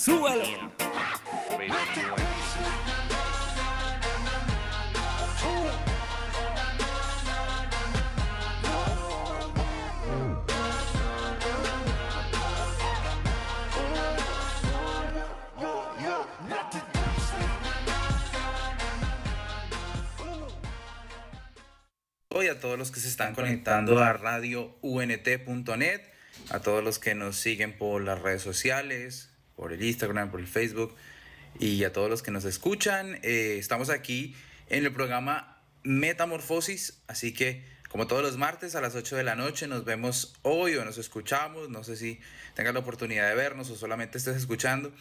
Súbelo. Hoy a todos los que se están conectando a radiount.net, a todos los que nos siguen por las redes sociales, por el Instagram, por el Facebook y a todos los que nos escuchan. Eh, estamos aquí en el programa Metamorfosis, así que como todos los martes a las 8 de la noche nos vemos hoy o nos escuchamos, no sé si tengas la oportunidad de vernos o solamente estés escuchando,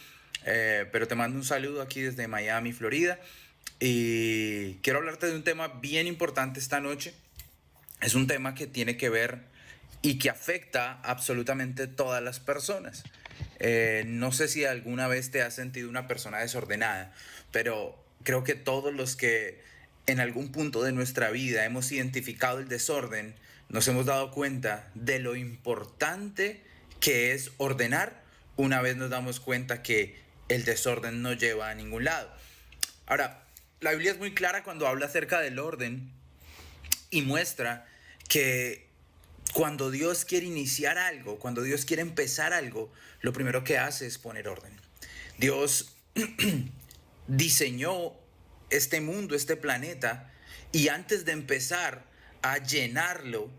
eh, pero te mando un saludo aquí desde Miami, Florida. Y quiero hablarte de un tema bien importante esta noche. Es un tema que tiene que ver y que afecta absolutamente todas las personas. Eh, no sé si alguna vez te has sentido una persona desordenada, pero creo que todos los que en algún punto de nuestra vida hemos identificado el desorden, nos hemos dado cuenta de lo importante que es ordenar una vez nos damos cuenta que el desorden no lleva a ningún lado. Ahora, la Biblia es muy clara cuando habla acerca del orden y muestra que cuando Dios quiere iniciar algo, cuando Dios quiere empezar algo, lo primero que hace es poner orden. Dios diseñó este mundo, este planeta, y antes de empezar a llenarlo,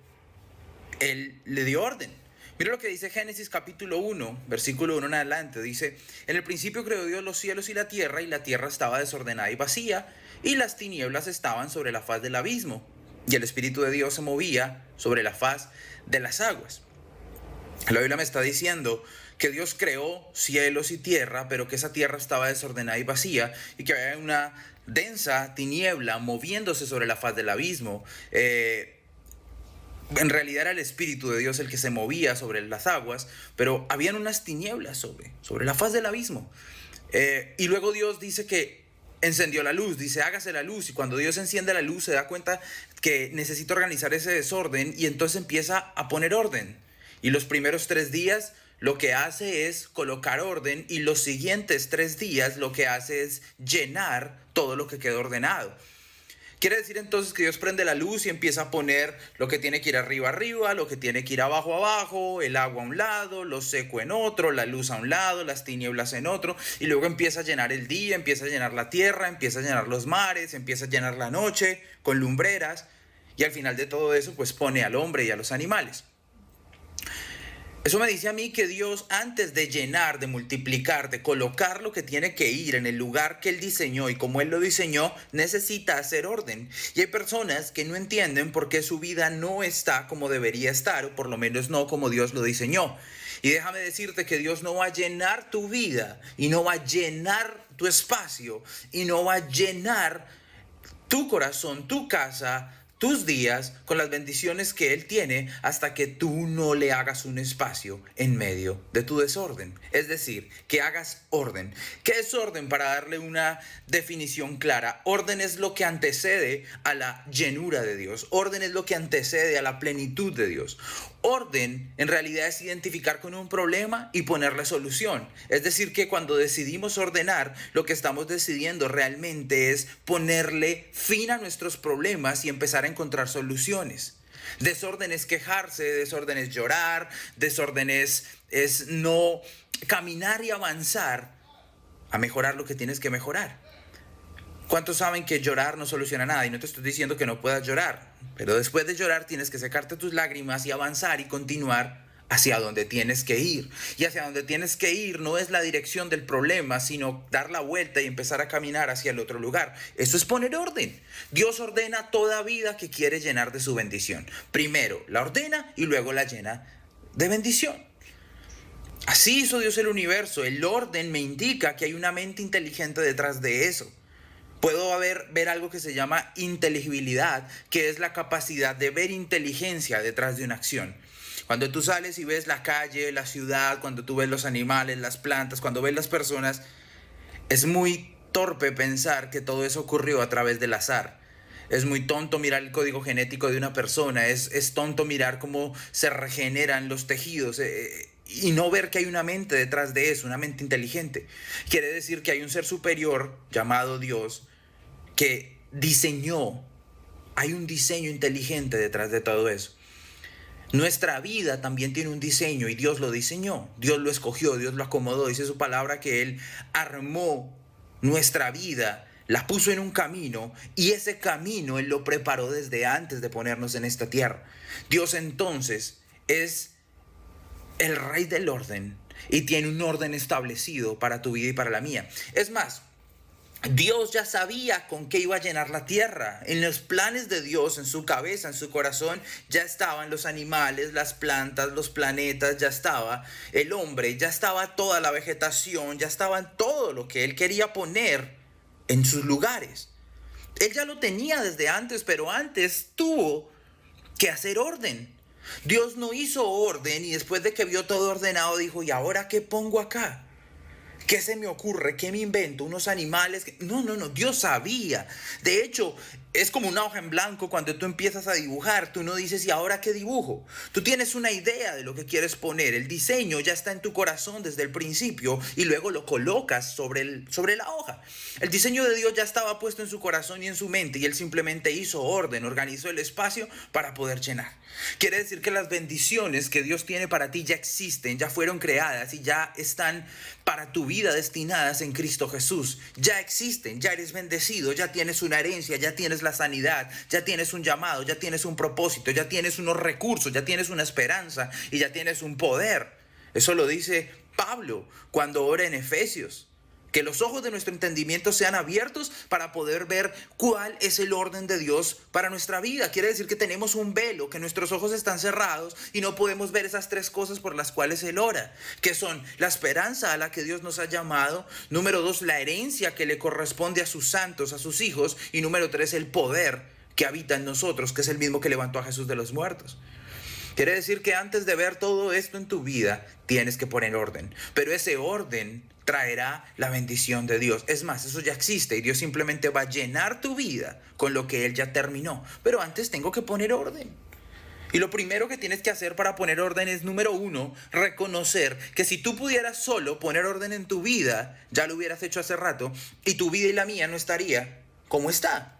Él le dio orden. Mira lo que dice Génesis capítulo 1, versículo 1 en adelante. Dice, en el principio creó Dios los cielos y la tierra, y la tierra estaba desordenada y vacía, y las tinieblas estaban sobre la faz del abismo, y el Espíritu de Dios se movía sobre la faz de las aguas. La Biblia me está diciendo que Dios creó cielos y tierra, pero que esa tierra estaba desordenada y vacía, y que había una densa tiniebla moviéndose sobre la faz del abismo. Eh, en realidad era el Espíritu de Dios el que se movía sobre las aguas, pero habían unas tinieblas sobre, sobre la faz del abismo. Eh, y luego Dios dice que encendió la luz, dice hágase la luz, y cuando Dios enciende la luz se da cuenta que necesita organizar ese desorden y entonces empieza a poner orden. Y los primeros tres días lo que hace es colocar orden y los siguientes tres días lo que hace es llenar todo lo que quedó ordenado. Quiere decir entonces que Dios prende la luz y empieza a poner lo que tiene que ir arriba arriba, lo que tiene que ir abajo abajo, el agua a un lado, lo seco en otro, la luz a un lado, las tinieblas en otro, y luego empieza a llenar el día, empieza a llenar la tierra, empieza a llenar los mares, empieza a llenar la noche con lumbreras, y al final de todo eso pues pone al hombre y a los animales. Eso me dice a mí que Dios antes de llenar, de multiplicar, de colocar lo que tiene que ir en el lugar que Él diseñó y como Él lo diseñó, necesita hacer orden. Y hay personas que no entienden por qué su vida no está como debería estar, o por lo menos no como Dios lo diseñó. Y déjame decirte que Dios no va a llenar tu vida y no va a llenar tu espacio y no va a llenar tu corazón, tu casa, tus días con las bendiciones que Él tiene hasta que tú no le hagas un espacio en medio de tu desorden. Es decir, que hagas orden. ¿Qué es orden? Para darle una definición clara. Orden es lo que antecede a la llenura de Dios. Orden es lo que antecede a la plenitud de Dios. Orden en realidad es identificar con un problema y ponerle solución. Es decir, que cuando decidimos ordenar, lo que estamos decidiendo realmente es ponerle fin a nuestros problemas y empezar a encontrar soluciones. Desorden es quejarse, desorden es llorar, desorden es, no caminar y avanzar a mejorar lo que tienes que mejorar. ¿Cuántos saben que llorar no soluciona nada? Y no te estoy diciendo que no puedas llorar, pero después de llorar tienes que secarte tus lágrimas y avanzar y continuar hacia donde tienes que ir. Y hacia donde tienes que ir no es la dirección del problema, sino dar la vuelta y empezar a caminar hacia el otro lugar. Eso es poner orden. Dios ordena toda vida que quiere llenar de su bendición. Primero la ordena y luego la llena de bendición. Así hizo Dios el universo. El orden me indica que hay una mente inteligente detrás de eso. Puedo ver, algo que se llama inteligibilidad, que es la capacidad de ver inteligencia detrás de una acción. Cuando tú sales y ves la calle, la ciudad, cuando tú ves los animales, las plantas, cuando ves las personas, es muy torpe pensar que todo eso ocurrió a través del azar. Es muy tonto mirar el código genético de una persona, es, es tonto mirar cómo se regeneran los tejidos. Eh, eh, y no ver que hay una mente detrás de eso, una mente inteligente. Quiere decir que hay un ser superior llamado Dios que diseñó, hay un diseño inteligente detrás de todo eso. Nuestra vida también tiene un diseño y Dios lo diseñó, Dios lo escogió, Dios lo acomodó, dice su palabra que Él armó nuestra vida, la puso en un camino y ese camino Él lo preparó desde antes de ponernos en esta tierra. Dios entonces es el rey del orden y tiene un orden establecido para tu vida y para la mía. Es más, Dios ya sabía con qué iba a llenar la tierra. En los planes de Dios, en su cabeza, en su corazón, ya estaban los animales, las plantas, los planetas, ya estaba el hombre, ya estaba toda la vegetación, ya estaba todo lo que él quería poner en sus lugares. Él ya lo tenía desde antes, pero antes tuvo que hacer orden. Dios no hizo orden y después de que vio todo ordenado dijo, ¿y ahora qué pongo acá? ¿Qué se me ocurre? ¿Qué me invento? ¿Unos animales? No, no, no, Dios sabía. De hecho, es como una hoja en blanco cuando tú empiezas a dibujar, tú no dices, ¿y ahora qué dibujo? Tú tienes una idea de lo que quieres poner, el diseño ya está en tu corazón desde el principio y luego lo colocas sobre, el, sobre la hoja. El diseño de Dios ya estaba puesto en su corazón y en su mente y él simplemente hizo orden, organizó el espacio para poder llenar. Quiere decir que las bendiciones que Dios tiene para ti ya existen, ya fueron creadas y ya están para tu vida destinadas en Cristo Jesús. Ya existen, ya eres bendecido, ya tienes una herencia, ya tienes la sanidad, ya tienes un llamado, ya tienes un propósito, ya tienes unos recursos, ya tienes una esperanza y ya tienes un poder. Eso lo dice Pablo cuando ora en Efesios. Que los ojos de nuestro entendimiento sean abiertos para poder ver cuál es el orden de Dios para nuestra vida. Quiere decir que tenemos un velo, que nuestros ojos están cerrados y no podemos ver esas tres cosas por las cuales Él ora, que son la esperanza a la que Dios nos ha llamado, número dos, la herencia que le corresponde a sus santos, a sus hijos, y número tres, el poder que habita en nosotros, que es el mismo que levantó a Jesús de los muertos. Quiere decir que antes de ver todo esto en tu vida, tienes que poner orden. Pero ese orden traerá la bendición de Dios. Es más, eso ya existe y Dios simplemente va a llenar tu vida con lo que Él ya terminó. Pero antes tengo que poner orden. Y lo primero que tienes que hacer para poner orden es, número uno, reconocer que si tú pudieras solo poner orden en tu vida, ya lo hubieras hecho hace rato, y tu vida y la mía no estaría como está.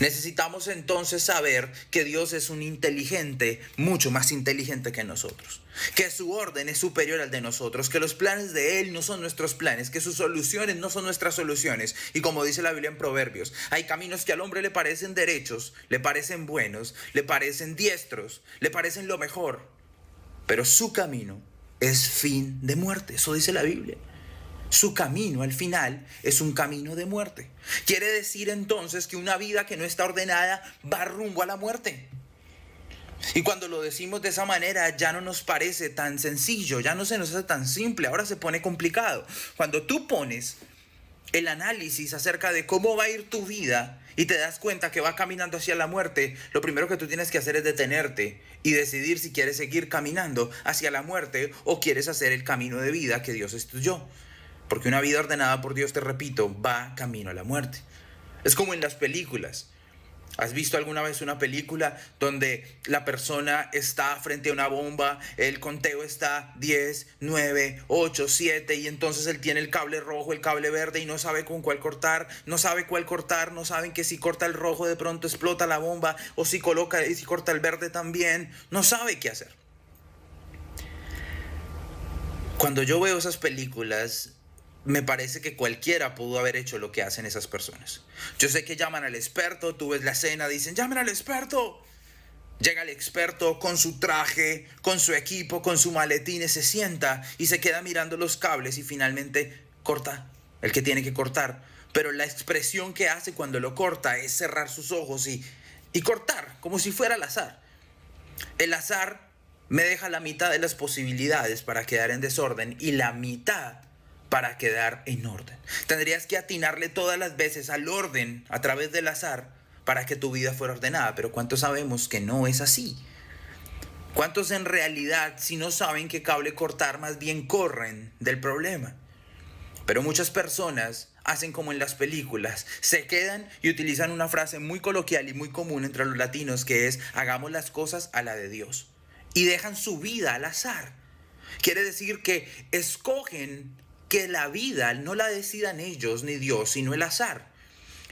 Necesitamos entonces saber que Dios es un inteligente, mucho más inteligente que nosotros, que su orden es superior al de nosotros, que los planes de Él no son nuestros planes, que sus soluciones no son nuestras soluciones. Y como dice la Biblia en Proverbios, hay caminos que al hombre le parecen derechos, le parecen buenos, le parecen diestros, le parecen lo mejor, pero su camino es fin de muerte, eso dice la Biblia. Su camino al final es un camino de muerte. Quiere decir entonces que una vida que no está ordenada va rumbo a la muerte. Y cuando lo decimos de esa manera ya no nos parece tan sencillo, ya no se nos hace tan simple, ahora se pone complicado. Cuando tú pones el análisis acerca de cómo va a ir tu vida y te das cuenta que va caminando hacia la muerte, lo primero que tú tienes que hacer es detenerte y decidir si quieres seguir caminando hacia la muerte o quieres hacer el camino de vida que Dios estudió. Porque una vida ordenada por Dios, te repito, va camino a la muerte. Es como en las películas. ¿Has visto alguna vez una película donde la persona está frente a una bomba, el conteo está 10, 9, 8, 7 y entonces él tiene el cable rojo, el cable verde y no sabe con cuál cortar, no sabe cuál cortar, no saben que si corta el rojo de pronto explota la bomba o si coloca y si corta el verde también, no sabe qué hacer. Cuando yo veo esas películas, me parece que cualquiera pudo haber hecho lo que hacen esas personas. Yo sé que llaman al experto, tú ves la escena, dicen, llamen al experto. Llega el experto con su traje, con su equipo, con su maletín, se sienta y se queda mirando los cables y finalmente corta el que tiene que cortar. Pero la expresión que hace cuando lo corta es cerrar sus ojos y, y cortar, como si fuera al azar. El azar me deja la mitad de las posibilidades para quedar en desorden y la mitad para quedar en orden. Tendrías que atinarle todas las veces al orden a través del azar para que tu vida fuera ordenada, pero ¿cuántos sabemos que no es así? ¿Cuántos en realidad, si no saben qué cable cortar, más bien corren del problema? Pero muchas personas hacen como en las películas, se quedan y utilizan una frase muy coloquial y muy común entre los latinos que es hagamos las cosas a la de Dios y dejan su vida al azar. Quiere decir que escogen que la vida no la decidan ellos ni Dios, sino el azar.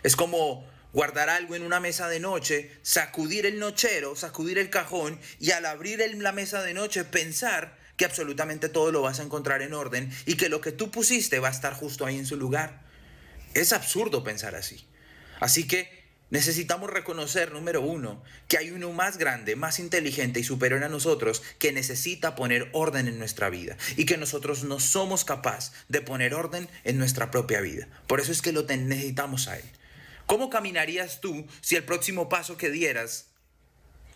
Es como guardar algo en una mesa de noche, sacudir el nochero, sacudir el cajón y al abrir la mesa de noche pensar que absolutamente todo lo vas a encontrar en orden y que lo que tú pusiste va a estar justo ahí en su lugar. Es absurdo pensar así. Así que necesitamos reconocer, número uno, que hay uno más grande, más inteligente y superior a nosotros que necesita poner orden en nuestra vida y que nosotros no somos capaces de poner orden en nuestra propia vida. Por eso es que lo necesitamos a Él. ¿Cómo caminarías tú si el próximo paso que dieras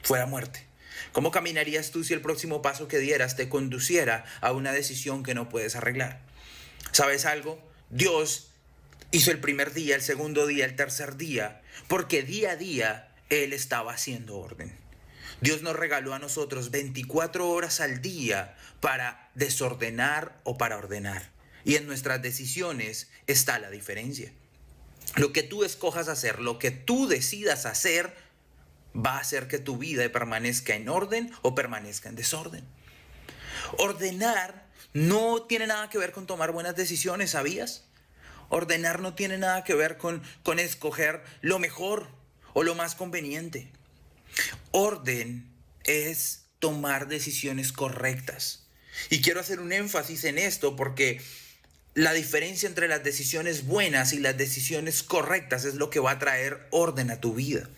fuera muerte? ¿Cómo caminarías tú si el próximo paso que dieras te conduciera a una decisión que no puedes arreglar? ¿Sabes algo? Dios hizo el primer día, el segundo día, el tercer día, porque día a día Él estaba haciendo orden. Dios nos regaló a nosotros 24 horas al día para desordenar o para ordenar. Y en nuestras decisiones está la diferencia. Lo que tú escojas hacer, lo que tú decidas hacer, va a hacer que tu vida permanezca en orden o permanezca en desorden. Ordenar no tiene nada que ver con tomar buenas decisiones, ¿sabías? Ordenar no tiene nada que ver con, con escoger lo mejor o lo más conveniente. Orden es tomar decisiones correctas. Y quiero hacer un énfasis en esto porque la diferencia entre las decisiones buenas y las decisiones correctas es lo que va a traer orden a tu vida.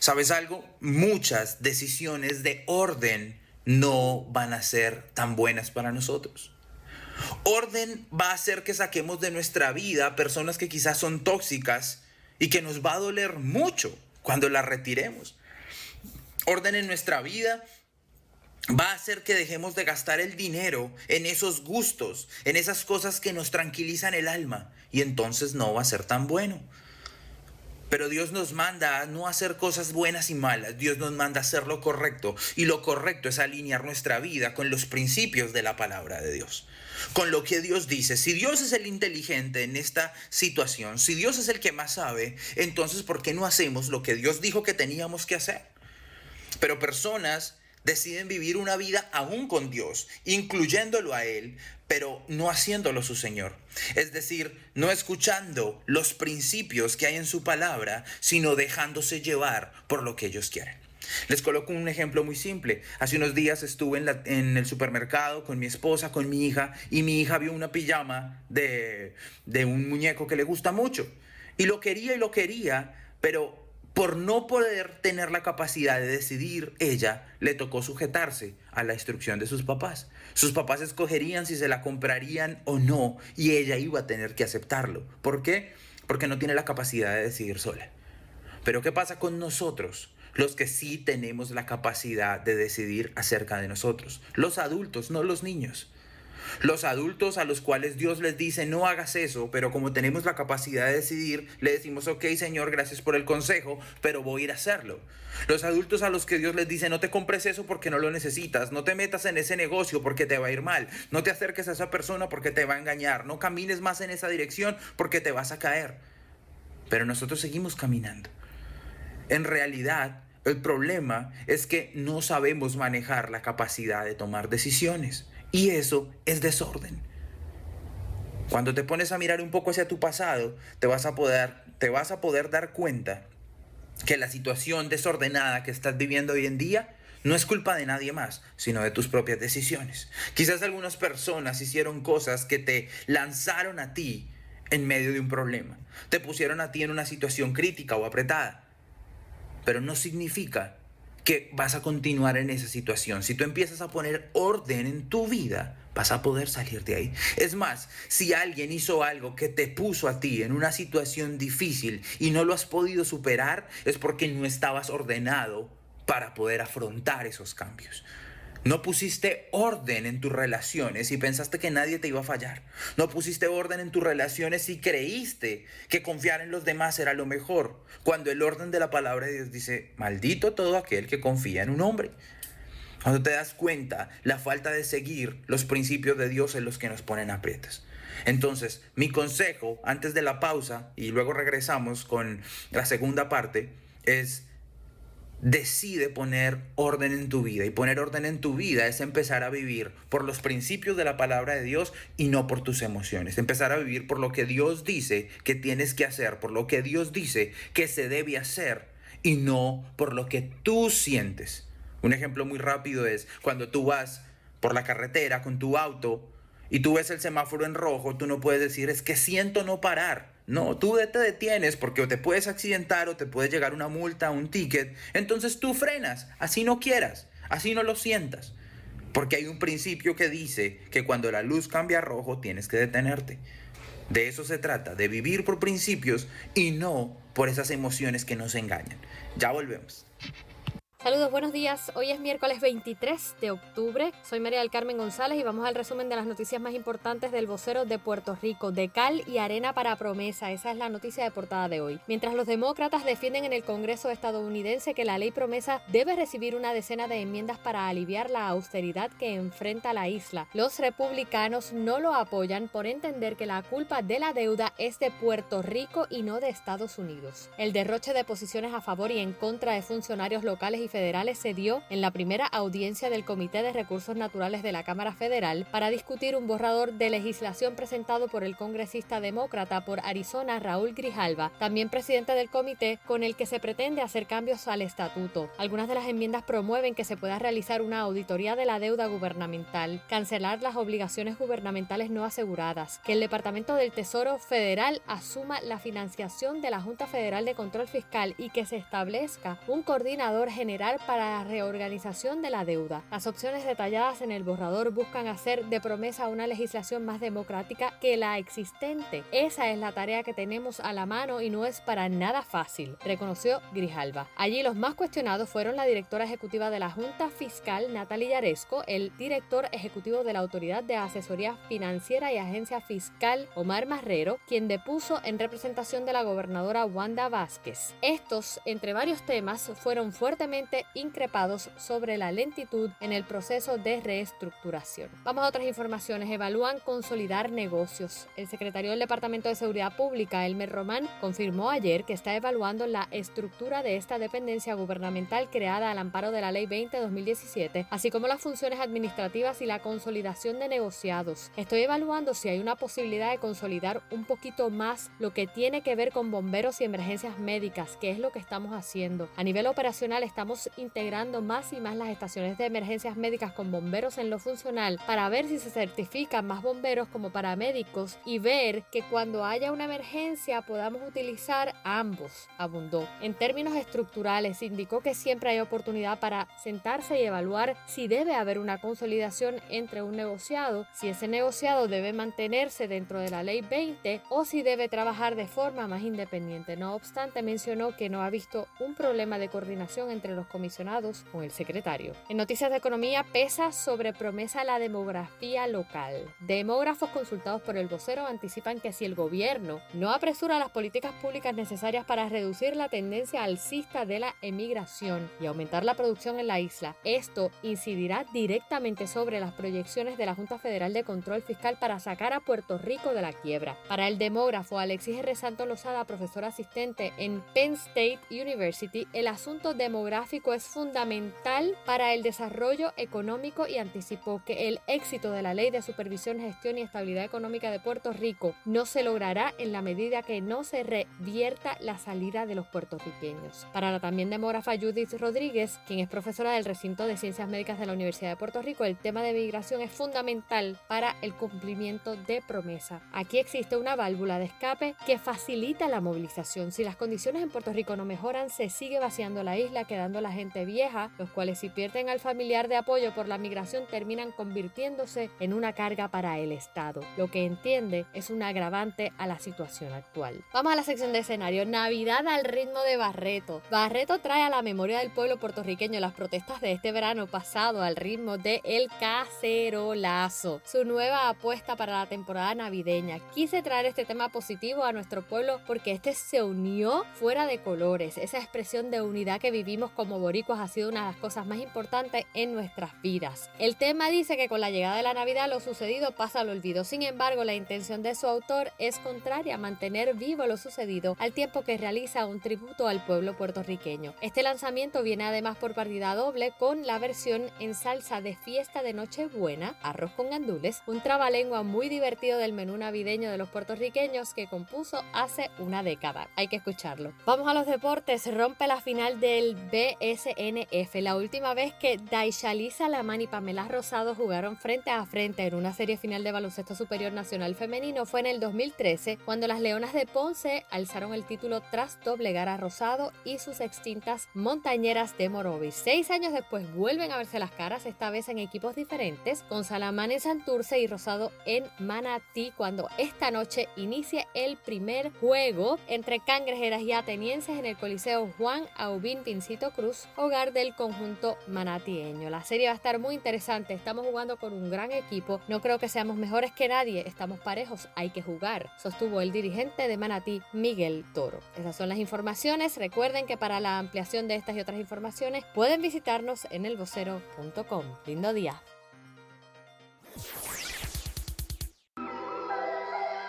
¿Sabes algo? Muchas decisiones de orden no van a ser tan buenas para nosotros. Orden va a hacer que saquemos de nuestra vida personas que quizás son tóxicas y que nos va a doler mucho cuando las retiremos. Orden en nuestra vida va a hacer que dejemos de gastar el dinero en esos gustos, en esas cosas que nos tranquilizan el alma, y entonces no va a ser tan bueno. Pero Dios nos manda a no hacer cosas buenas y malas, Dios nos manda a hacer lo correcto, y lo correcto es alinear nuestra vida con los principios de la palabra de Dios, con lo que Dios dice. Si Dios es el inteligente en esta situación, si Dios es el que más sabe, entonces ¿por qué no hacemos lo que Dios dijo que teníamos que hacer? Pero personas deciden vivir una vida aún con Dios, incluyéndolo a Él, pero no haciéndolo su Señor. Es decir, no escuchando los principios que hay en su palabra, sino dejándose llevar por lo que ellos quieren. Les coloco un ejemplo muy simple. Hace unos días estuve en, el supermercado con mi esposa, con mi hija, y mi hija vio una pijama de, de un muñeco que le gusta mucho. Y lo quería y lo quería, pero por no poder tener la capacidad de decidir ella, le tocó sujetarse a la instrucción de sus papás. Sus papás escogerían si se la comprarían o no y ella iba a tener que aceptarlo. ¿Por qué? Porque no tiene la capacidad de decidir sola. Pero ¿qué pasa con nosotros? Los que sí tenemos la capacidad de decidir acerca de nosotros. Los adultos, no los niños. Los adultos a los cuales Dios les dice no hagas eso, pero como tenemos la capacidad de decidir, le decimos, ok Señor, gracias por el consejo, pero voy a ir a hacerlo. Los adultos a los que Dios les dice no te compres eso porque no lo necesitas, no te metas en ese negocio porque te va a ir mal, no te acerques a esa persona porque te va a engañar, no camines más en esa dirección porque te vas a caer. Pero nosotros seguimos caminando. En realidad, el problema es que no sabemos manejar la capacidad de tomar decisiones. Y eso es desorden. Cuando te pones a mirar un poco hacia tu pasado, te vas a poder, te vas a poder dar cuenta que la situación desordenada que estás viviendo hoy en día no es culpa de nadie más, sino de tus propias decisiones. Quizás algunas personas hicieron cosas que te lanzaron a ti en medio de un problema. Te pusieron a ti en una situación crítica o apretada. Pero no significa que vas a continuar en esa situación. Si tú empiezas a poner orden en tu vida, vas a poder salir de ahí. Es más, si alguien hizo algo que te puso a ti en una situación difícil y no lo has podido superar, es porque no estabas ordenado para poder afrontar esos cambios. No pusiste orden en tus relaciones y pensaste que nadie te iba a fallar. No pusiste orden en tus relaciones y creíste que confiar en los demás era lo mejor. Cuando el orden de la palabra de Dios dice, maldito todo aquel que confía en un hombre. Cuando te das cuenta la falta de seguir los principios de Dios en los que nos ponen aprietas. Entonces, mi consejo antes de la pausa y luego regresamos con la segunda parte es decide poner orden en tu vida. Y poner orden en tu vida es empezar a vivir por los principios de la palabra de Dios y no por tus emociones. Empezar a vivir por lo que Dios dice que tienes que hacer, por lo que Dios dice que se debe hacer y no por lo que tú sientes. Un ejemplo muy rápido es cuando tú vas por la carretera con tu auto y tú ves el semáforo en rojo, tú no puedes decir es que siento no parar no, tú te detienes porque te puedes accidentar o te puede llegar una multa, un ticket. Entonces tú frenas, así no quieras, así no lo sientas. Porque hay un principio que dice que cuando la luz cambia a rojo tienes que detenerte. De eso se trata, de vivir por principios y no por esas emociones que nos engañan. Ya volvemos. Saludos, buenos días. Hoy es miércoles 23 de octubre. Soy María del Carmen González y vamos al resumen de las noticias más importantes del vocero de Puerto Rico, de cal y arena para promesa. Esa es la noticia de portada de hoy. Mientras los demócratas defienden en el Congreso estadounidense que la ley promesa debe recibir una decena de enmiendas para aliviar la austeridad que enfrenta la isla, los republicanos no lo apoyan por entender que la culpa de la deuda es de Puerto Rico y no de Estados Unidos. El derroche de posiciones a favor y en contra de funcionarios locales y federales se dio en la primera audiencia del Comité de Recursos Naturales de la Cámara Federal para discutir un borrador de legislación presentado por el congresista demócrata por Arizona Raúl Grijalva, también presidente del comité, con el que se pretende hacer cambios al estatuto. Algunas de las enmiendas promueven que se pueda realizar una auditoría de la deuda gubernamental, cancelar las obligaciones gubernamentales no aseguradas, que el Departamento del Tesoro Federal asuma la financiación de la Junta Federal de Control Fiscal y que se establezca un coordinador general para la reorganización de la deuda. Las opciones detalladas en el borrador buscan hacer de promesa una legislación más democrática que la existente. Esa es la tarea que tenemos a la mano y no es para nada fácil, reconoció Grijalva. Allí los más cuestionados fueron la directora ejecutiva de la Junta Fiscal, Natalia Yaresco, el director ejecutivo de la Autoridad de Asesoría Financiera y Agencia Fiscal, Omar Marrero, quien depuso en representación de la gobernadora Wanda Vázquez. Estos, entre varios temas, fueron fuertemente increpados sobre la lentitud en el proceso de reestructuración. Vamos a otras informaciones. Evalúan consolidar negocios. El secretario del Departamento de Seguridad Pública, Elmer Román, confirmó ayer que está evaluando la estructura de esta dependencia gubernamental creada al amparo de la Ley 20-2017, así como las funciones administrativas y la consolidación de negociados. Estoy evaluando si hay una posibilidad de consolidar un poquito más lo que tiene que ver con bomberos y emergencias médicas, que es lo que estamos haciendo. A nivel operacional estamos integrando más y más las estaciones de emergencias médicas con bomberos en lo funcional para ver si se certifican más bomberos como paramédicos y ver que cuando haya una emergencia podamos utilizar ambos, abundó. En términos estructurales, indicó que siempre hay oportunidad para sentarse y evaluar si debe haber una consolidación entre un negociado, si ese negociado debe mantenerse dentro de la ley 20 o si debe trabajar de forma más independiente. No obstante, mencionó que no ha visto un problema de coordinación entre los comisionados con el secretario. En noticias de economía pesa sobre promesa la demografía local. Demógrafos consultados por el vocero anticipan que si el gobierno no apresura las políticas públicas necesarias para reducir la tendencia alcista de la emigración y aumentar la producción en la isla, esto incidirá directamente sobre las proyecciones de la Junta Federal de Control Fiscal para sacar a Puerto Rico de la quiebra. Para el demógrafo Alexis R. Santo Lozada, profesor asistente en Penn State University, el asunto demográfico es fundamental para el desarrollo económico y anticipó que el éxito de la Ley de Supervisión, Gestión y Estabilidad Económica de Puerto Rico no se logrará en la medida que no se revierta la salida de los puertorriqueños. Para la también demógrafa Judith Rodríguez, quien es profesora del recinto de Ciencias Médicas de la Universidad de Puerto Rico, el tema de migración es fundamental para el cumplimiento de promesa. Aquí existe una válvula de escape que facilita la movilización. Si las condiciones en Puerto Rico no mejoran, se sigue vaciando la isla, quedando la gente vieja, los cuales si pierden al familiar de apoyo por la migración terminan convirtiéndose en una carga para el Estado, lo que entiende es un agravante a la situación actual. Vamos a la sección de escenario. Navidad al ritmo de Barreto. Barreto trae a la memoria del pueblo puertorriqueño las protestas de este verano pasado al ritmo de El Cacerolazo, su nueva apuesta para la temporada navideña. Quise traer este tema positivo a nuestro pueblo porque este se unió fuera de colores. Esa expresión de unidad que vivimos como boricuas ha sido una de las cosas más importantes en nuestras vidas. El tema dice que con la llegada de la Navidad lo sucedido pasa al olvido. Sin embargo, la intención de su autor es contraria a mantener vivo lo sucedido al tiempo que realiza un tributo al pueblo puertorriqueño. Este lanzamiento viene además por partida doble con la versión en salsa de fiesta de Nochebuena, arroz con gandules, un trabalengua muy divertido del menú navideño de los puertorriqueños que compuso hace una década. Hay que escucharlo. Vamos a los deportes. Rompe la final del BSNF. La última vez que Daishali Salaman y Pamela Rosado jugaron frente a frente en una serie final de baloncesto superior nacional femenino fue en el 2013, cuando las Leonas de Ponce alzaron el título tras doblegar a Rosado y sus extintas montañeras de Morovis. Seis años después vuelven a verse las caras, esta vez en equipos diferentes, con Salamán en Santurce y Rosado en Manatí, cuando esta noche inicia el primer juego entre cangrejeras y atenienses en el Coliseo Juan Aubín Pincito Cruz, hogar del conjunto manatieño. La serie va a estar muy interesante, estamos jugando con un gran equipo, no creo que seamos mejores que nadie, estamos parejos, hay que jugar, sostuvo el dirigente de Manatí, Miguel Toro. Esas son las informaciones, recuerden que para la ampliación de estas y otras informaciones pueden visitarnos en elvocero.com. Lindo día.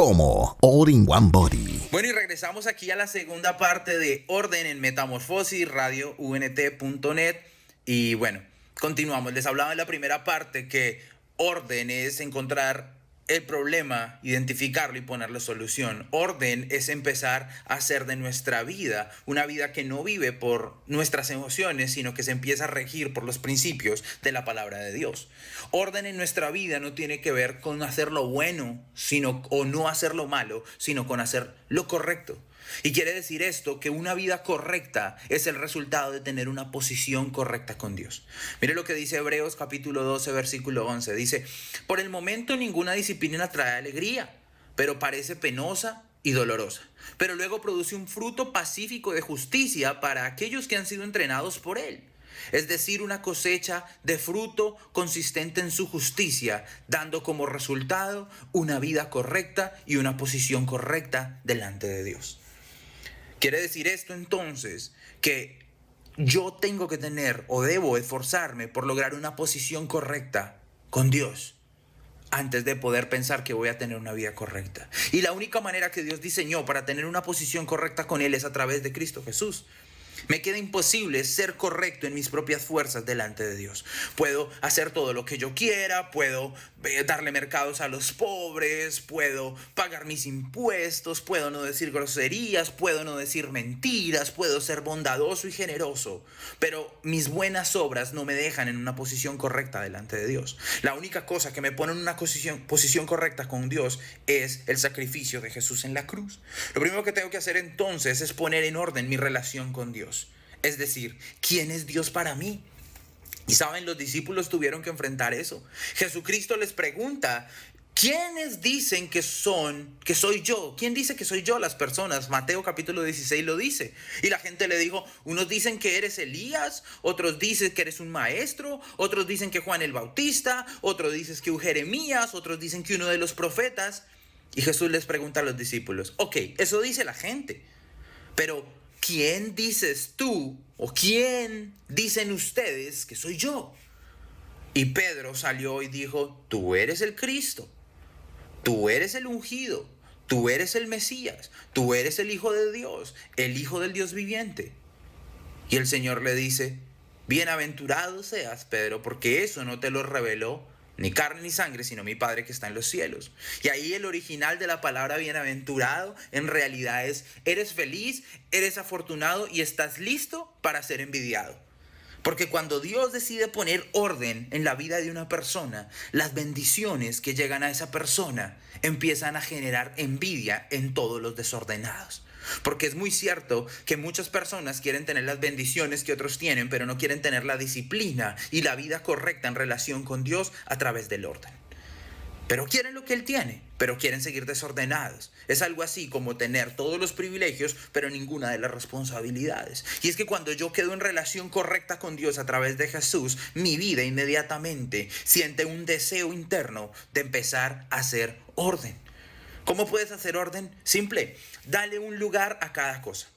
como All in One Body. Bueno, y regresamos aquí a la segunda parte de Orden en Metamorfosis, radio unt.net. Y bueno, continuamos. Les hablaba en la primera parte que orden es encontrar el problema, identificarlo y ponerle solución. Orden es empezar a hacer de nuestra vida una vida que no vive por nuestras emociones, sino que se empieza a regir por los principios de la palabra de Dios. Orden en nuestra vida no tiene que ver con hacer lo bueno, sino o no hacer lo malo, sino con hacer lo correcto. Y quiere decir esto que una vida correcta es el resultado de tener una posición correcta con Dios. Mire lo que dice Hebreos capítulo 12 versículo 11. Dice, por el momento ninguna disciplina trae alegría, pero parece penosa y dolorosa. Pero luego produce un fruto pacífico de justicia para aquellos que han sido entrenados por él. Es decir, una cosecha de fruto consistente en su justicia, dando como resultado una vida correcta y una posición correcta delante de Dios. Quiere decir esto entonces que yo tengo que tener o debo esforzarme por lograr una posición correcta con Dios antes de poder pensar que voy a tener una vida correcta. Y la única manera que Dios diseñó para tener una posición correcta con Él es a través de Cristo Jesús. Me queda imposible ser correcto en mis propias fuerzas delante de Dios. Puedo hacer todo lo que yo quiera, puedo eh, darle mercados a los pobres, puedo pagar mis impuestos, puedo no decir groserías, puedo no decir mentiras, puedo ser bondadoso y generoso, pero mis buenas obras no me dejan en una posición correcta delante de Dios. La única cosa que me pone en una posición, posición correcta con Dios es el sacrificio de Jesús en la cruz. Lo primero que tengo que hacer entonces es poner en orden mi relación con Dios. Es decir, ¿quién es Dios para mí? Y saben, los discípulos tuvieron que enfrentar eso. Jesucristo les pregunta, ¿quiénes dicen que son, que soy yo? ¿Quién dice que soy yo las personas? Mateo capítulo 16 lo dice. Y la gente le dijo, unos dicen que eres Elías, otros dicen que eres un maestro, otros dicen que Juan el Bautista, otros dicen que Jeremías, otros dicen que uno de los profetas. Y Jesús les pregunta a los discípulos, ok, eso dice la gente, pero ¿quién dices tú o quién dicen ustedes que soy yo? Y Pedro salió y dijo, tú eres el Cristo, tú eres el ungido, tú eres el Mesías, tú eres el Hijo de Dios, el Hijo del Dios viviente. Y el Señor le dice, bienaventurado seas, Pedro, porque eso no te lo reveló ni carne ni sangre, sino mi Padre que está en los cielos. Y ahí el original de la palabra bienaventurado en realidad es, eres feliz, eres afortunado y estás listo para ser envidiado. Porque cuando Dios decide poner orden en la vida de una persona, las bendiciones que llegan a esa persona empiezan a generar envidia en todos los desordenados. Porque es muy cierto que muchas personas quieren tener las bendiciones que otros tienen, pero no quieren tener la disciplina y la vida correcta en relación con Dios a través del orden. Pero quieren lo que Él tiene, pero quieren seguir desordenados. Es algo así como tener todos los privilegios, pero ninguna de las responsabilidades. Y es que cuando yo quedo en relación correcta con Dios a través de Jesús, mi vida inmediatamente siente un deseo interno de empezar a hacer orden. ¿Cómo puedes hacer orden? Simple, dale un lugar a cada cosa.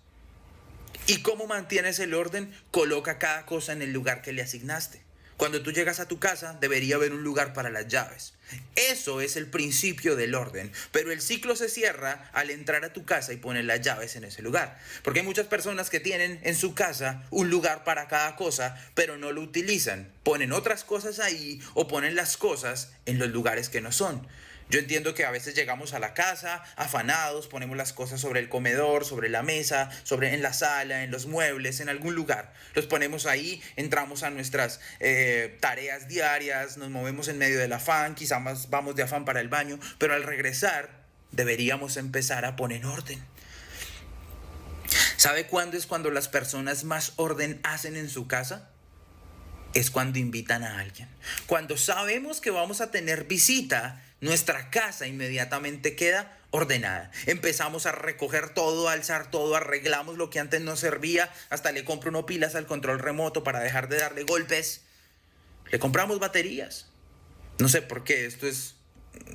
¿Y cómo mantienes el orden? Coloca cada cosa en el lugar que le asignaste. Cuando tú llegas a tu casa, debería haber un lugar para las llaves. Eso es el principio del orden. Pero el ciclo se cierra al entrar a tu casa y poner las llaves en ese lugar. Porque hay muchas personas que tienen en su casa un lugar para cada cosa, pero no lo utilizan. Ponen otras cosas ahí o ponen las cosas en los lugares que no son. Yo entiendo que a veces llegamos a la casa afanados, ponemos las cosas sobre el comedor, sobre la mesa, sobre en la sala, en los muebles, en algún lugar. Los ponemos ahí, entramos a nuestras eh, tareas diarias, nos movemos en medio del afán, quizás vamos de afán para el baño, pero al regresar deberíamos empezar a poner orden. ¿Sabe cuándo es cuando las personas más orden hacen en su casa? Es cuando invitan a alguien. Cuando sabemos que vamos a tener visita, nuestra casa inmediatamente queda ordenada. Empezamos a recoger todo, alzar todo, arreglamos lo que antes no servía, hasta le compro uno pilas al control remoto para dejar de darle golpes. Le compramos baterías. No sé por qué, esto es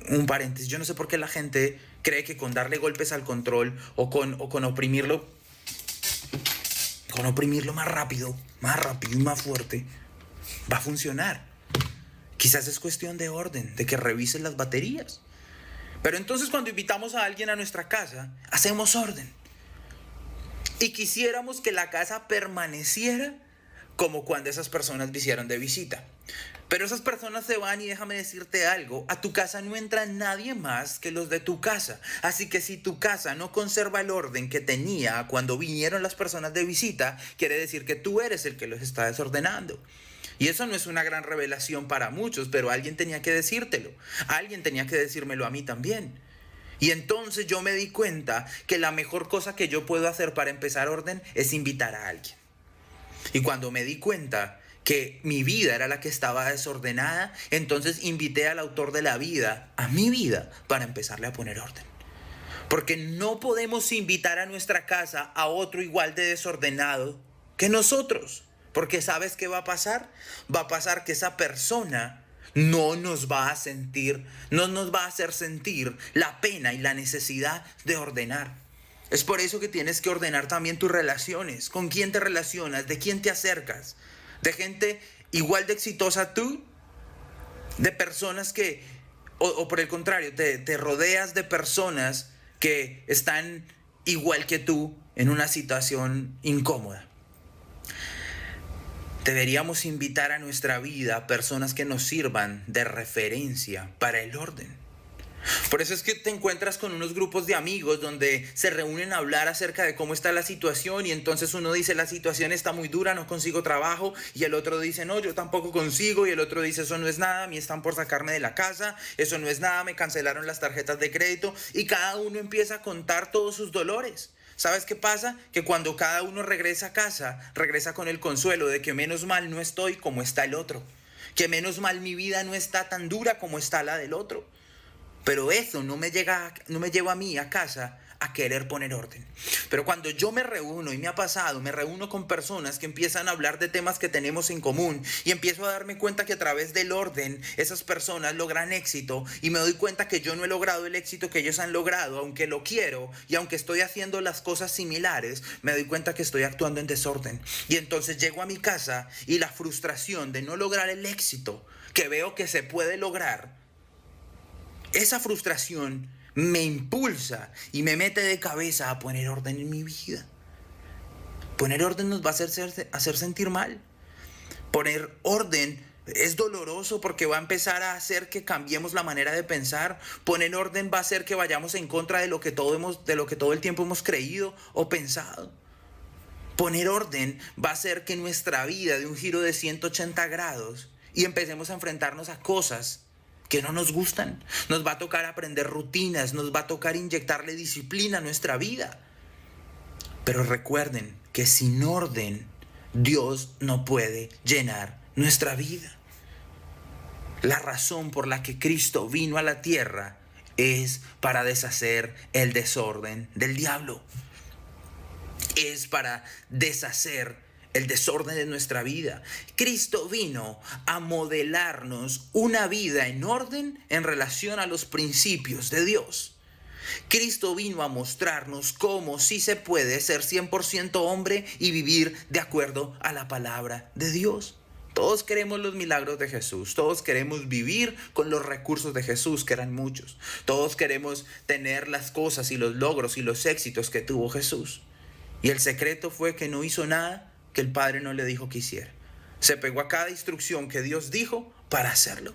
un paréntesis. Yo no sé por qué la gente cree que con darle golpes al control o con, o con oprimirlo, con oprimirlo más rápido, más rápido y más fuerte, va a funcionar. Quizás es cuestión de orden, de que revisen las baterías. Pero entonces cuando invitamos a alguien a nuestra casa, hacemos orden. Y quisiéramos que la casa permaneciera como cuando esas personas visieron de visita. Pero esas personas se van y déjame decirte algo, a tu casa no entra nadie más que los de tu casa. Así que si tu casa no conserva el orden que tenía cuando vinieron las personas de visita, quiere decir que tú eres el que los está desordenando. Y eso no es una gran revelación para muchos, pero alguien tenía que decírtelo. Alguien tenía que decírmelo a mí también. Y entonces yo me di cuenta que la mejor cosa que yo puedo hacer para empezar orden es invitar a alguien. Y cuando me di cuenta que mi vida era la que estaba desordenada, entonces invité al autor de la vida a mi vida para empezarle a poner orden. Porque no podemos invitar a nuestra casa a otro igual de desordenado que nosotros. Porque sabes qué va a pasar? Va a pasar que esa persona no nos va a sentir, no nos va a hacer sentir la pena y la necesidad de ordenar. Es por eso que tienes que ordenar también tus relaciones. ¿Con quién te relacionas? ¿De quién te acercas? ¿De gente igual de exitosa tú? ¿De personas que, o, por el contrario, te, te rodeas de personas que están igual que tú en una situación incómoda? Deberíamos invitar a nuestra vida personas que nos sirvan de referencia para el orden. Por eso es que te encuentras con unos grupos de amigos donde se reúnen a hablar acerca de cómo está la situación y entonces uno dice la situación está muy dura, no consigo trabajo y el otro dice no, yo tampoco consigo y el otro dice eso no es nada, a mí están por sacarme de la casa, eso no es nada, me cancelaron las tarjetas de crédito y cada uno empieza a contar todos sus dolores. ¿Sabes qué pasa? Que cuando cada uno regresa a casa, regresa con el consuelo de que menos mal no estoy como está el otro. Que menos mal mi vida no está tan dura como está la del otro. Pero eso no me llega, no me lleva a mí a casa a querer poner orden. Pero cuando yo me reúno, y me ha pasado, me reúno con personas que empiezan a hablar de temas que tenemos en común y empiezo a darme cuenta que a través del orden esas personas logran éxito y me doy cuenta que yo no he logrado el éxito que ellos han logrado, aunque lo quiero y aunque estoy haciendo las cosas similares, me doy cuenta que estoy actuando en desorden. Y entonces llego a mi casa y la frustración de no lograr el éxito que veo que se puede lograr, esa frustración me impulsa y me mete de cabeza a poner orden en mi vida. Poner orden nos va a hacer, hacer sentir mal. Poner orden es doloroso porque va a empezar a hacer que cambiemos la manera de pensar. Poner orden va a hacer que vayamos en contra de lo que todo, hemos, de lo que todo el tiempo hemos creído o pensado. Poner orden va a hacer que nuestra vida dé un giro de 180 grados y empecemos a enfrentarnos a cosas que no nos gustan. Nos va a tocar aprender rutinas, nos va a tocar inyectarle disciplina a nuestra vida. Pero recuerden que sin orden Dios no puede llenar nuestra vida. La razón por la que Cristo vino a la tierra es para deshacer el desorden del diablo. Es para deshacer el desorden de nuestra vida. Cristo vino a modelarnos una vida en orden en relación a los principios de Dios. Cristo vino a mostrarnos cómo sí se puede ser 100% hombre y vivir de acuerdo a la palabra de Dios. Todos queremos los milagros de Jesús, todos queremos vivir con los recursos de Jesús, que eran muchos. Todos queremos tener las cosas y los logros y los éxitos que tuvo Jesús. Y el secreto fue que no hizo nada el Padre no le dijo que hiciera. Se pegó a cada instrucción que Dios dijo para hacerlo.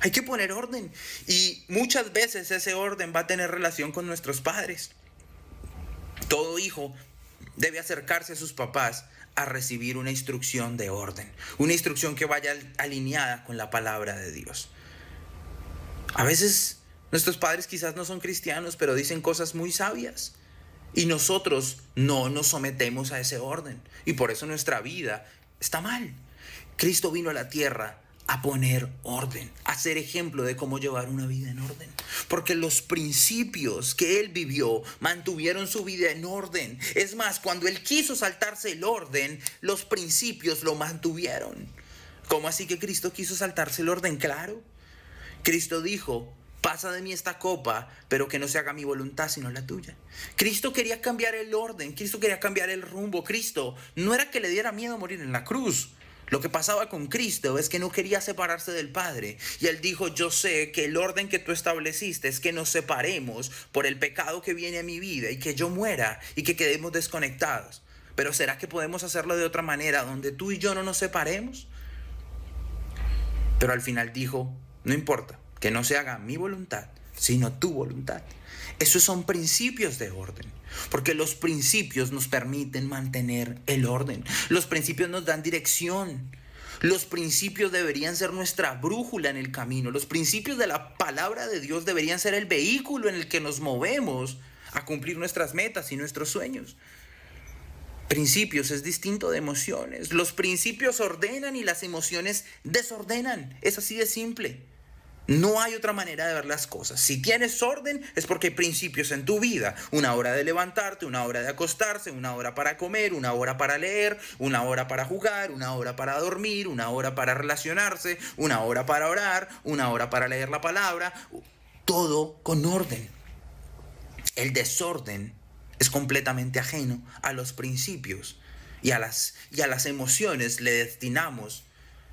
Hay que poner orden y muchas veces ese orden va a tener relación con nuestros padres. Todo hijo debe acercarse a sus papás a recibir una instrucción de orden, una instrucción que vaya alineada con la palabra de Dios. A veces nuestros padres quizás no son cristianos, pero dicen cosas muy sabias. Y nosotros no nos sometemos a ese orden. Y por eso nuestra vida está mal. Cristo vino a la tierra a poner orden, a ser ejemplo de cómo llevar una vida en orden. Porque los principios que él vivió mantuvieron su vida en orden. Es más, cuando él quiso saltarse el orden, los principios lo mantuvieron. ¿Cómo así que Cristo quiso saltarse el orden? Claro. Cristo dijo, Pasa de mí esta copa, pero que no se haga mi voluntad sino la tuya. Cristo quería cambiar el orden, Cristo quería cambiar el rumbo. Cristo no era que le diera miedo morir en la cruz. Lo que pasaba con Cristo es que no quería separarse del Padre. Y él dijo, yo sé que el orden que tú estableciste es que nos separemos por el pecado que viene a mi vida y que yo muera y que quedemos desconectados. Pero ¿será que podemos hacerlo de otra manera donde tú y yo no nos separemos? Pero al final dijo, no importa, que no se haga mi voluntad, sino tu voluntad. Esos son principios de orden, porque los principios nos permiten mantener el orden. Los principios nos dan dirección. Los principios deberían ser nuestra brújula en el camino. Los principios de la palabra de Dios deberían ser el vehículo en el que nos movemos a cumplir nuestras metas y nuestros sueños. Principios es distinto de emociones. Los principios ordenan y las emociones desordenan. Es así de simple. No hay otra manera de ver las cosas. Si tienes orden es porque hay principios en tu vida. Una hora de levantarte, una hora de acostarse, una hora para comer, una hora para leer, una hora para jugar, una hora para dormir, una hora para relacionarse, una hora para orar, una hora para leer la palabra. Todo con orden. El desorden es completamente ajeno a los principios y a las, y a las emociones le destinamos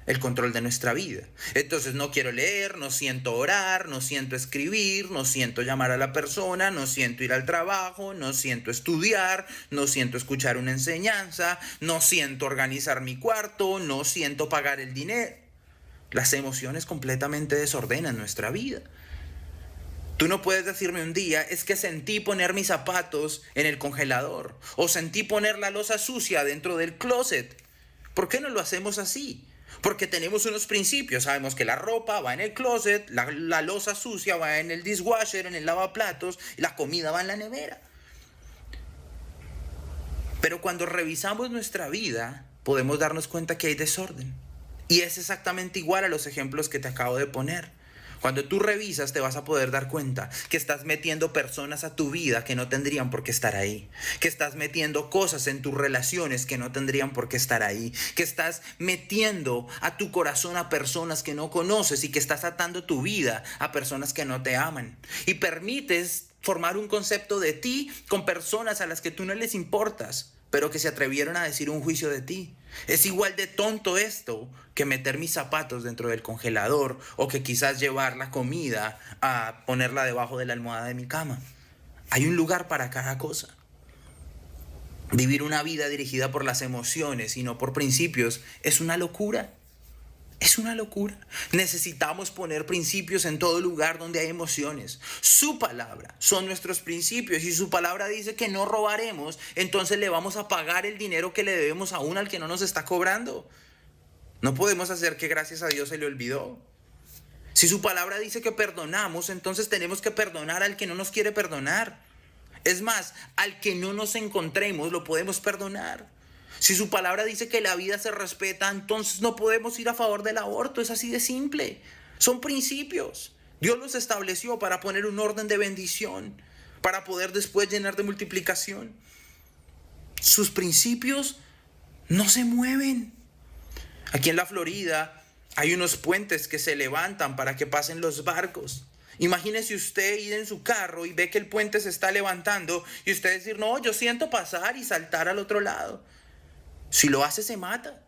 el control de nuestra vida. Entonces no quiero leer, no siento orar, no siento escribir, no siento llamar a la persona, no siento ir al trabajo, no siento estudiar, no siento escuchar una enseñanza, no siento organizar mi cuarto, no siento pagar el dinero. Las emociones completamente desordenan nuestra vida. Tú no puedes decirme un día, es que sentí poner mis zapatos en el congelador o sentí poner la losa sucia dentro del closet. ¿Por qué no lo hacemos así? Porque tenemos unos principios, sabemos que la ropa va en el closet, la, la losa sucia va en el dishwasher, en el lavaplatos, la comida va en la nevera. Pero cuando revisamos nuestra vida, podemos darnos cuenta que hay desorden. Y es exactamente igual a los ejemplos que te acabo de poner. Cuando tú revisas te vas a poder dar cuenta que estás metiendo personas a tu vida que no tendrían por qué estar ahí, que estás metiendo cosas en tus relaciones que no tendrían por qué estar ahí, que estás metiendo a tu corazón a personas que no conoces y que estás atando tu vida a personas que no te aman. Y permites formar un concepto de ti con personas a las que tú no les importas, pero que se atrevieron a decir un juicio de ti. Es igual de tonto esto que meter mis zapatos dentro del congelador o que quizás llevar la comida a ponerla debajo de la almohada de mi cama. Hay un lugar para cada cosa. Vivir una vida dirigida por las emociones y no por principios es una locura. Es una locura. Necesitamos poner principios en todo lugar donde hay emociones. Su palabra son nuestros principios y su palabra dice que no robaremos, entonces le vamos a pagar el dinero que le debemos aún al que no nos está cobrando. No podemos hacer que gracias a Dios se le olvidó. Si su palabra dice que perdonamos, entonces tenemos que perdonar al que no nos quiere perdonar. Es más, al que no nos encontremos lo podemos perdonar. Si su palabra dice que la vida se respeta, entonces no podemos ir a favor del aborto. Es así de simple. Son principios. Dios los estableció para poner un orden de bendición, para poder después llenar de multiplicación. Sus principios no se mueven. Aquí en la Florida hay unos puentes que se levantan para que pasen los barcos. Imagínese usted ir en su carro y ve que el puente se está levantando y usted decir, no, yo siento pasar y saltar al otro lado. Si lo hace, se mata.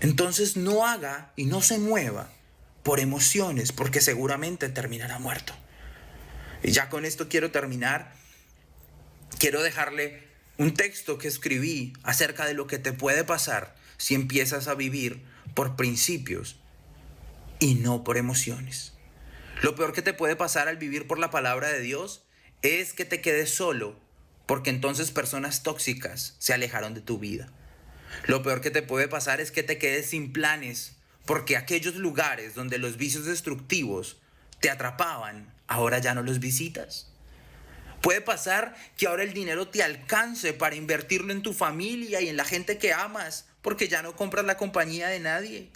Entonces no haga y no se mueva por emociones, porque seguramente terminará muerto. Y ya con esto quiero terminar. Quiero dejarle un texto que escribí acerca de lo que te puede pasar si empiezas a vivir por principios y no por emociones. Lo peor que te puede pasar al vivir por la palabra de Dios es que te quedes solo porque entonces personas tóxicas se alejaron de tu vida. Lo peor que te puede pasar es que te quedes sin planes, porque aquellos lugares donde los vicios destructivos te atrapaban, ahora ya no los visitas. Puede pasar que ahora el dinero te alcance para invertirlo en tu familia y en la gente que amas, porque ya no compras la compañía de nadie.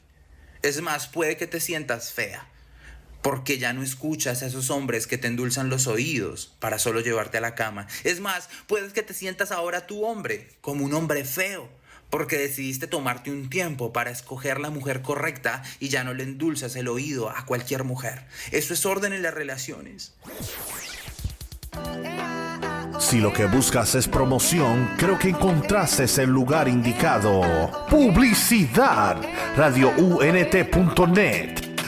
Es más, puede que te sientas fea porque ya no escuchas a esos hombres que te endulzan los oídos para solo llevarte a la cama. Es más, puedes que te sientas ahora tu hombre como un hombre feo, porque decidiste tomarte un tiempo para escoger la mujer correcta y ya no le endulzas el oído a cualquier mujer. Eso es orden en las relaciones. Si lo que buscas es promoción, creo que encontraste el lugar indicado. Publicidad. RadioUNT.net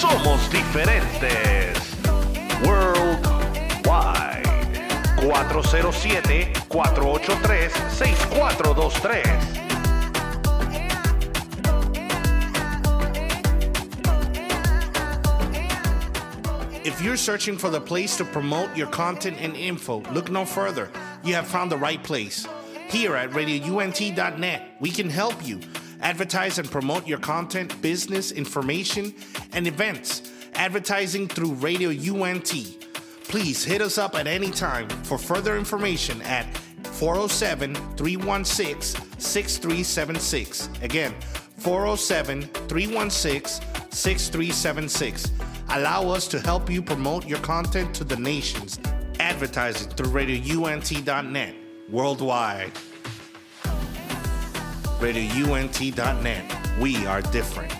somos diferentes. Worldwide. 407-483-6423. If you're searching for the place to promote your content and info, look no further. You have found the right place. Here at RadioUNT.net, we can help you Advertise and promote your content, business, information, and events. Advertising through Radio UNT. Please hit us up at any time for further information at 407 316 6376. Again, 407 316 6376. Allow us to help you promote your content to the nations. Advertising through RadioUNT.net worldwide. RadioUNT.net. We are different.